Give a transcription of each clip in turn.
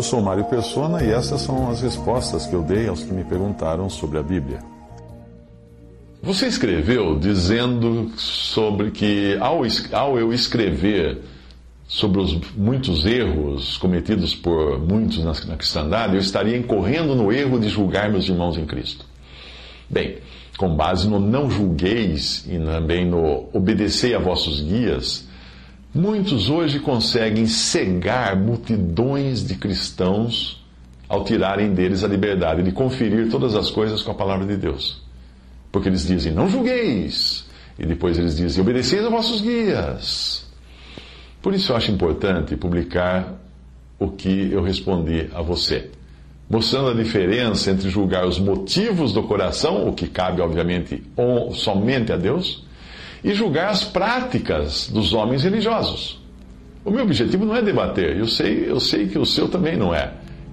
Eu sou Mário Persona e essas são as respostas que eu dei aos que me perguntaram sobre a Bíblia. Você escreveu dizendo sobre que ao, ao eu escrever sobre os muitos erros cometidos por muitos na, na cristandade, eu estaria incorrendo no erro de julgar meus irmãos em Cristo. Bem, com base no não julgueis e também no obedecei a vossos guias, muitos hoje conseguem cegar multidões de cristãos ao tirarem deles a liberdade de conferir todas as coisas com a palavra de Deus. Porque eles dizem, não julgueis. E depois eles dizem, obedeceis a vossos guias. Por isso eu acho importante publicar o que eu respondi a você, mostrando a diferença entre julgar os motivos do coração, o que cabe, obviamente, somente a Deus, e julgar as práticas dos homens religiosos. O meu objetivo não é debater, eu sei, eu sei que o seu também não é.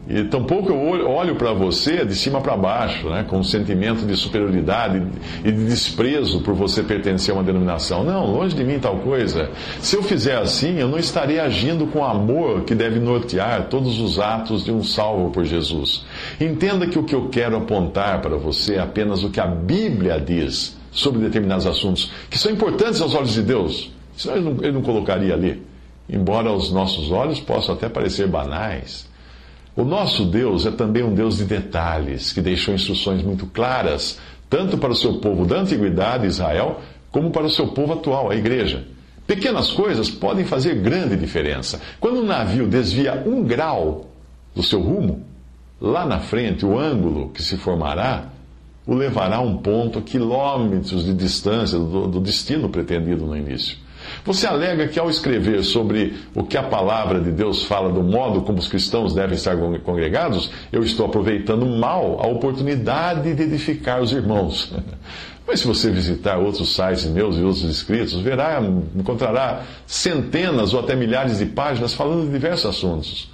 E tampouco eu olho, para você de cima para baixo, né, com um sentimento de superioridade e de desprezo por você pertencer a uma denominação. Não, longe de mim tal coisa. Se eu fizer assim, eu não estarei agindo com o amor que deve nortear todos os atos de um salvo por Jesus. Entenda que o que eu quero apontar para você é apenas o que a Bíblia diz sobre determinados assuntos, que são importantes aos olhos de Deus. Senão ele não, ele não colocaria ali. Embora aos nossos olhos possam até parecer banais. O nosso Deus é também um Deus de detalhes, que deixou instruções muito claras, tanto para o seu povo da antiguidade, Israel, como para o seu povo atual, a igreja. Pequenas coisas podem fazer grande diferença. Quando um navio desvia um grau do seu rumo, lá na frente, o ângulo que se formará o levará a um ponto a quilômetros de distância do, do destino pretendido no início. Você alega que ao escrever sobre o que a palavra de Deus fala do modo como os cristãos devem estar congregados, eu estou aproveitando mal a oportunidade de edificar os irmãos. Mas se você visitar outros sites meus e outros escritos, verá, encontrará centenas ou até milhares de páginas falando de diversos assuntos.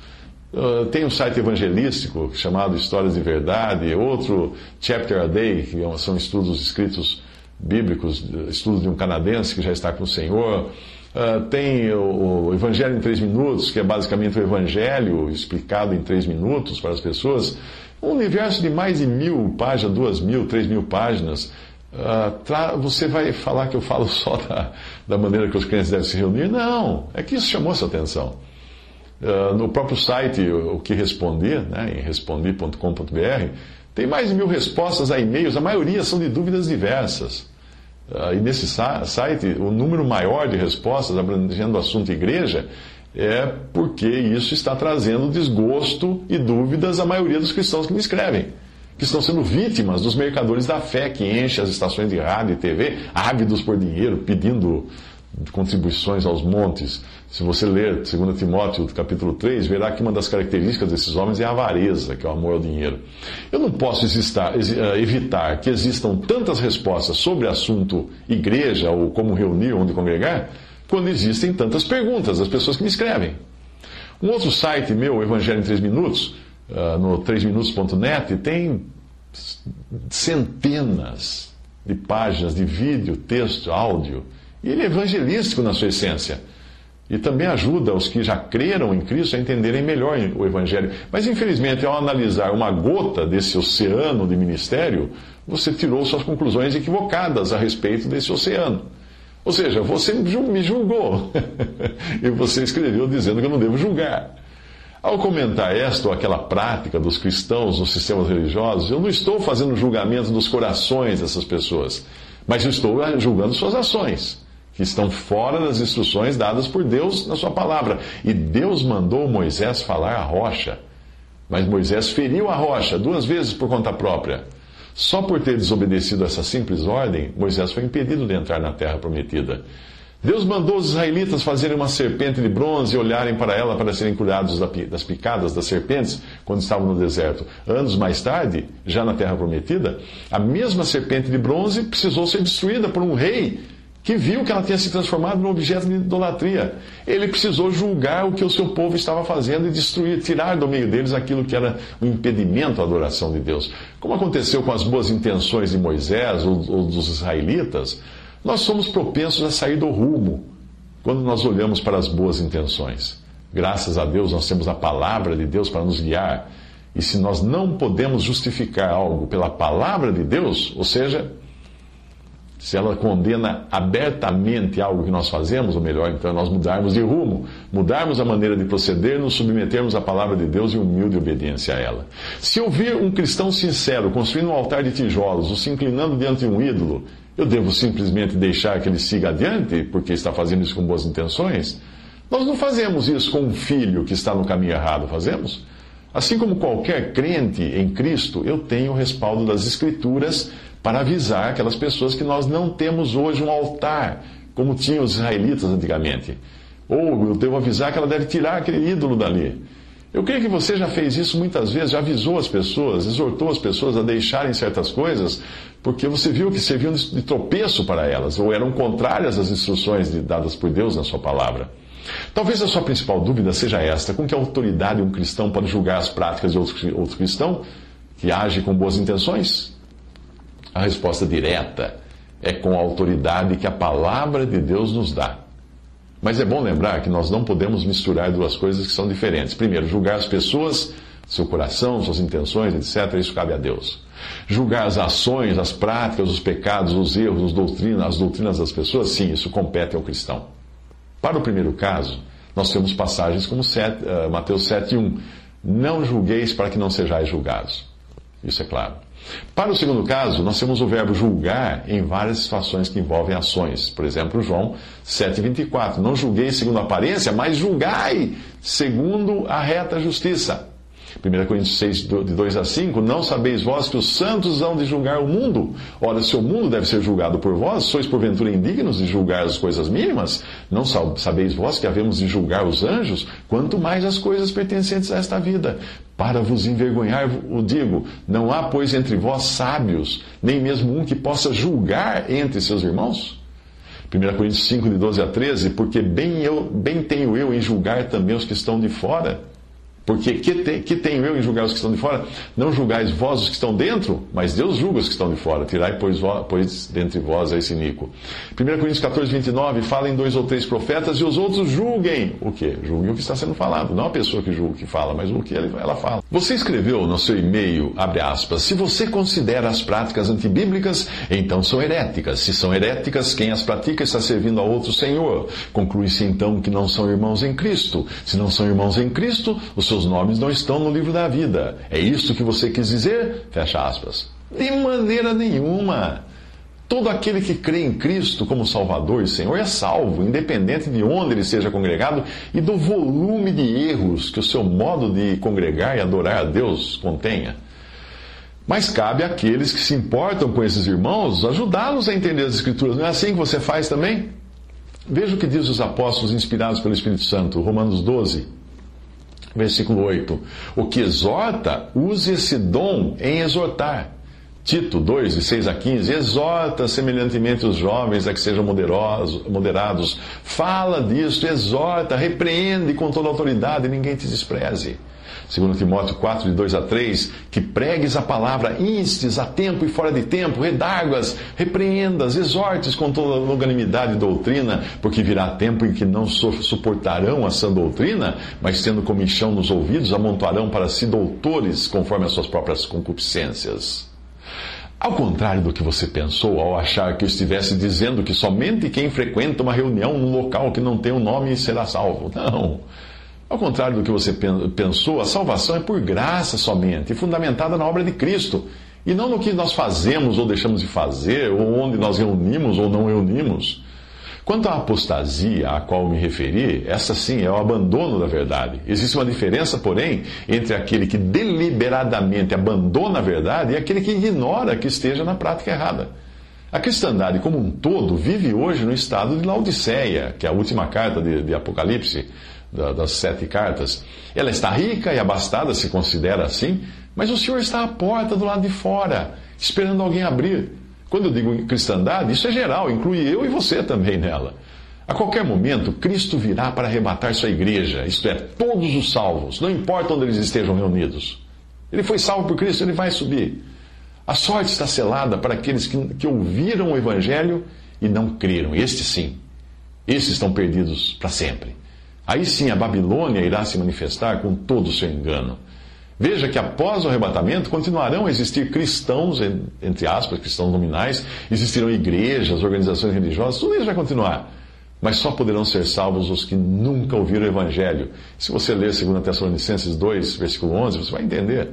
Uh, tem um site evangelístico chamado Histórias de Verdade, outro Chapter a Day, que é são estudos escritos bíblicos, estudos de um canadense que já está com o Senhor. Uh, tem o, Evangelho em Três Minutos, que é basicamente o Evangelho explicado em três minutos para as pessoas. Um universo de mais de mil páginas, duas mil, três mil páginas. Uh, você vai falar que eu falo só da, da maneira que os crentes devem se reunir? Não, é que isso chamou sua atenção. Uh, no próprio site, o, o que respondi, né, em respondi.com.br, tem mais de mil respostas a e-mails, a maioria são de dúvidas diversas. Uh, e nesse site, o número maior de respostas abrangendo o assunto igreja é porque isso está trazendo desgosto e dúvidas à maioria dos cristãos que me escrevem, que estão sendo vítimas dos mercadores da fé que enchem as estações de rádio e TV, ávidos por dinheiro, pedindo contribuições aos montes. Se você ler 2 Timóteo capítulo 3, verá que uma das características desses homens é a avareza, que é o amor ao dinheiro. Eu não posso existar, evitar que existam tantas respostas sobre assunto igreja ou como reunir, onde congregar, quando existem tantas perguntas das pessoas que me escrevem. Um outro site meu, Evangelho em 3 Minutos, no 3minutos.net, tem centenas de páginas de vídeo, texto, áudio. E ele é evangelístico na sua essência. E também ajuda os que já creram em Cristo a entenderem melhor o Evangelho. Mas, infelizmente, ao analisar uma gota desse oceano de ministério, você tirou suas conclusões equivocadas a respeito desse oceano. Ou seja, você me julgou. e você escreveu dizendo que eu não devo julgar. Ao comentar esta ou aquela prática dos cristãos nos sistemas religiosos, eu não estou fazendo julgamento dos corações dessas pessoas, mas estou julgando suas ações que estão fora das instruções dadas por Deus na sua palavra. E Deus mandou Moisés falar a rocha. Mas Moisés feriu a rocha duas vezes por conta própria. Só por ter desobedecido essa simples ordem, Moisés foi impedido de entrar na terra prometida. Deus mandou os israelitas fazerem uma serpente de bronze e olharem para ela para serem curados das picadas das serpentes quando estavam no deserto. Anos mais tarde, já na Terra Prometida, a mesma serpente de bronze precisou ser destruída por um rei que viu que ela tinha se transformado num objeto de idolatria. Ele precisou julgar o que o seu povo estava fazendo e destruir, tirar do meio deles aquilo que era um impedimento à adoração de Deus. Como aconteceu com as boas intenções de Moisés ou, ou dos israelitas, nós somos propensos a sair do rumo quando nós olhamos para as boas intenções. Graças a Deus nós temos a palavra de Deus para nos guiar. E se nós não podemos justificar algo pela palavra de Deus, ou seja, se ela condena abertamente algo que nós fazemos, ou melhor, então é nós mudarmos de rumo, mudarmos a maneira de proceder, nos submetermos à palavra de Deus e humilde obediência a ela. Se eu vir um cristão sincero construindo um altar de tijolos ou se inclinando diante de um ídolo, eu devo simplesmente deixar que ele siga adiante porque está fazendo isso com boas intenções? Nós não fazemos isso com um filho que está no caminho errado, fazemos? Assim como qualquer crente em Cristo, eu tenho o respaldo das Escrituras para avisar aquelas pessoas que nós não temos hoje um altar, como tinham os israelitas antigamente. Ou eu devo avisar que ela deve tirar aquele ídolo dali. Eu creio que você já fez isso muitas vezes, já avisou as pessoas, exortou as pessoas a deixarem certas coisas, porque você viu que serviam de tropeço para elas, ou eram contrárias às instruções dadas por Deus na sua palavra. Talvez a sua principal dúvida seja esta: com que autoridade um cristão pode julgar as práticas de outro, cristão que age com boas intenções? A resposta direta é com a autoridade que a palavra de Deus nos dá. Mas é bom lembrar que nós não podemos misturar duas coisas que são diferentes. Primeiro, julgar as pessoas, seu coração, suas intenções, etc., isso cabe a Deus. Julgar as ações, as práticas, os pecados, os erros, as doutrinas, as doutrinas das pessoas, sim, isso compete ao cristão. Para o primeiro caso, nós temos passagens como 7, uh, eh, Mateus 7,1. Não julgueis para que não sejais julgados. Isso é claro. Para o segundo caso, nós temos o verbo julgar em várias situações que envolvem ações. Por exemplo, João 7,24. Não julguei segundo a aparência, mas julgai segundo a reta justiça. 1 Coríntios 6, de 2 a 5, não sabeis vós que os santos hão de julgar o mundo? Ora, se o mundo deve ser julgado por vós, sois porventura indignos de julgar as coisas mínimas? Não sabeis vós que havemos de julgar os anjos? Quanto mais as coisas pertencentes a esta vida. Para vos envergonhar, o digo, não há, pois, entre vós sábios, nem mesmo um que possa julgar entre seus irmãos? 1 Coríntios 5, de 12 a 13, porque bem, eu, bem tenho eu em julgar também os que estão de fora porque que, te, que tenho eu em julgar os que estão de fora? Não julgais vós os que estão dentro, mas Deus julga os que estão de fora. Tirai, pois, pois dentre vós a esse Nico. 1 Coríntios 14, 29, falem dois ou três profetas e os outros julguem. O quê? Julguem o que está sendo falado. Não a pessoa que julga o que fala, mas o que ela fala. Você escreveu no seu e-mail, abre aspas, se você considera as práticas antibíblicas, então são heréticas. Se são heréticas, quem as pratica está servindo a outro Senhor. Conclui-se então que não são irmãos em Cristo. Se não são irmãos em Cristo, os seus nomes não estão no livro da vida. É isso que você quis dizer? Fecha aspas. De maneira nenhuma. Todo aquele que crê em Cristo como Salvador e Senhor é salvo, independente de onde ele seja congregado e do volume de erros que o seu modo de congregar e adorar a Deus contenha. Mas cabe àqueles que se importam com esses irmãos ajudá-los a entender as Escrituras. Não é assim que você faz também? Veja o que diz os apóstolos inspirados pelo Espírito Santo, Romanos 12. Versículo 8. O que exorta, use esse dom em exortar. Tito 2, de 6 a 15, exorta semelhantemente os jovens a que sejam moderados. Fala disso, exorta, repreende com toda autoridade, ninguém te despreze. Segundo Timóteo 4, de 2 a 3, que pregues a palavra, instes a tempo e fora de tempo, redargas, repreendas, exortes com toda longanimidade e doutrina, porque virá tempo em que não suportarão a sã doutrina, mas tendo comichão nos ouvidos, amontoarão para si doutores conforme as suas próprias concupiscências. Ao contrário do que você pensou ao achar que eu estivesse dizendo que somente quem frequenta uma reunião num local que não tem um nome será salvo. Não. Ao contrário do que você pensou, a salvação é por graça somente, fundamentada na obra de Cristo, e não no que nós fazemos ou deixamos de fazer, ou onde nós reunimos ou não reunimos. Quanto à apostasia a qual me referi, essa sim é o abandono da verdade. Existe uma diferença, porém, entre aquele que deliberadamente abandona a verdade e aquele que ignora que esteja na prática errada. A cristandade como um todo vive hoje no estado de Laodiceia, que é a última carta de, de Apocalipse, das sete cartas. Ela está rica e abastada, se considera assim, mas o Senhor está à porta do lado de fora, esperando alguém abrir. Quando eu digo cristandade, isso é geral, inclui eu e você também nela. A qualquer momento, Cristo virá para arrebatar sua igreja, isto é, todos os salvos, não importa onde eles estejam reunidos. Ele foi salvo por Cristo, ele vai subir. A sorte está selada para aqueles que, que ouviram o Evangelho e não creram. Estes sim. Estes estão perdidos para sempre. Aí sim a Babilônia irá se manifestar com todo o seu engano. Veja que após o arrebatamento continuarão a existir cristãos, entre aspas, cristãos nominais, existirão igrejas, organizações religiosas, tudo isso vai continuar. Mas só poderão ser salvos os que nunca ouviram o Evangelho. Se você ler 2 Tessalonicenses 2, versículo 11, você vai entender.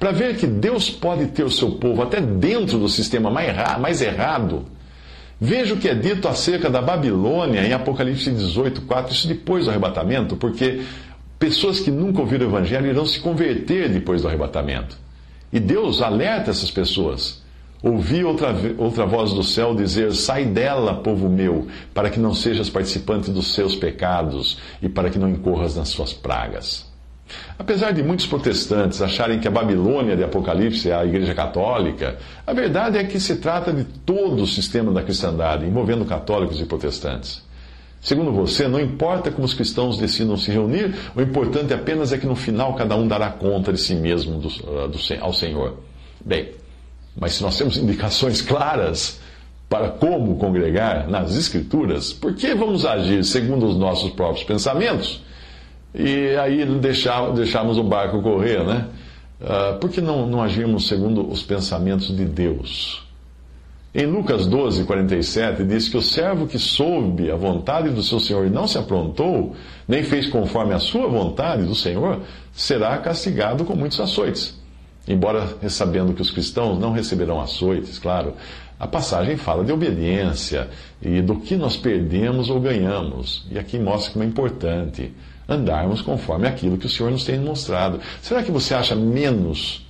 Para ver que Deus pode ter o seu povo até dentro do sistema mais errado, veja o que é dito acerca da Babilônia em Apocalipse 18, 4, isso depois do arrebatamento, porque pessoas que nunca ouviram o Evangelho irão se converter depois do arrebatamento. E Deus alerta essas pessoas. Ouvi outra, outra voz do céu dizer: Sai dela, povo meu, para que não sejas participante dos seus pecados e para que não incorras nas suas pragas. Apesar de muitos protestantes acharem que a Babilônia de Apocalipse é a Igreja Católica, a verdade é que se trata de todo o sistema da cristandade, envolvendo católicos e protestantes. Segundo você, não importa como os cristãos decidam se reunir, o importante apenas é que no final cada um dará conta de si mesmo do, uh, do, ao Senhor. Bem, mas se nós temos indicações claras para como congregar nas Escrituras, por que vamos agir segundo os nossos próprios pensamentos? E aí deixar, deixarmos o barco correr, né? Uh, por que não, não agirmos segundo os pensamentos de Deus? Em Lucas 12, 47, diz que o servo que soube a vontade do seu senhor e não se aprontou, nem fez conforme a sua vontade do senhor, será castigado com muitos açoites. Embora sabendo que os cristãos não receberão açoites, claro, a passagem fala de obediência e do que nós perdemos ou ganhamos. E aqui mostra como é importante andarmos conforme aquilo que o Senhor nos tem mostrado. Será que você acha menos,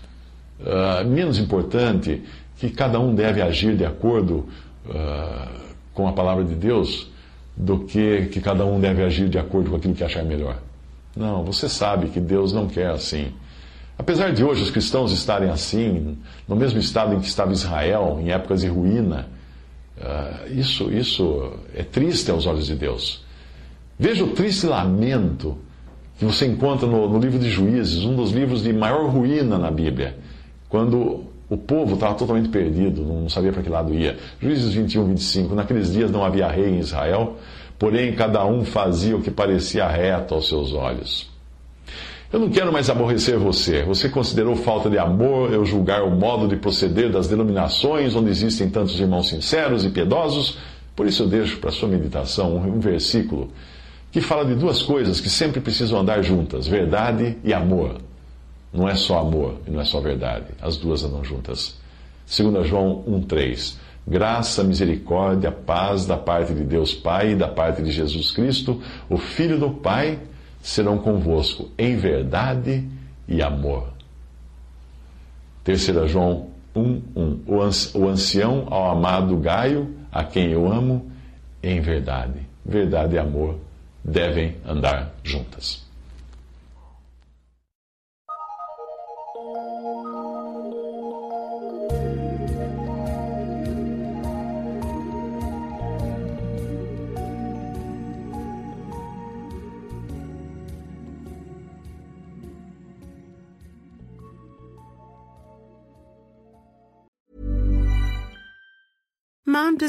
uh, menos importante que cada um deve agir de acordo uh, com a palavra de Deus do que que cada um deve agir de acordo com aquilo que achar melhor. Não, você sabe que Deus não quer assim. Apesar de hoje os cristãos estarem assim, no mesmo estado em que estava Israel, em épocas de ruína, uh, isso, isso é triste aos olhos de Deus. Veja o triste lamento que você encontra no, no livro de Juízes, um dos livros de maior ruína na Bíblia, quando o povo estava totalmente perdido, não sabia para que lado ia. Juízes 21, 25. Naqueles dias não havia rei em Israel, porém cada um fazia o que parecia reto aos seus olhos. Eu não quero mais aborrecer você. Você considerou falta de amor eu julgar o modo de proceder das denominações onde existem tantos irmãos sinceros e piedosos? Por isso eu deixo para sua meditação um versículo que fala de duas coisas que sempre precisam andar juntas: verdade e amor. Não é só amor e não é só verdade. As duas andam juntas. 2 João 1,3. Graça, misericórdia, paz da parte de Deus Pai e da parte de Jesus Cristo, o Filho do Pai, serão convosco em verdade e amor. 3 João 1,1. O ancião ao amado Gaio, a quem eu amo, em verdade. Verdade e amor devem andar juntas.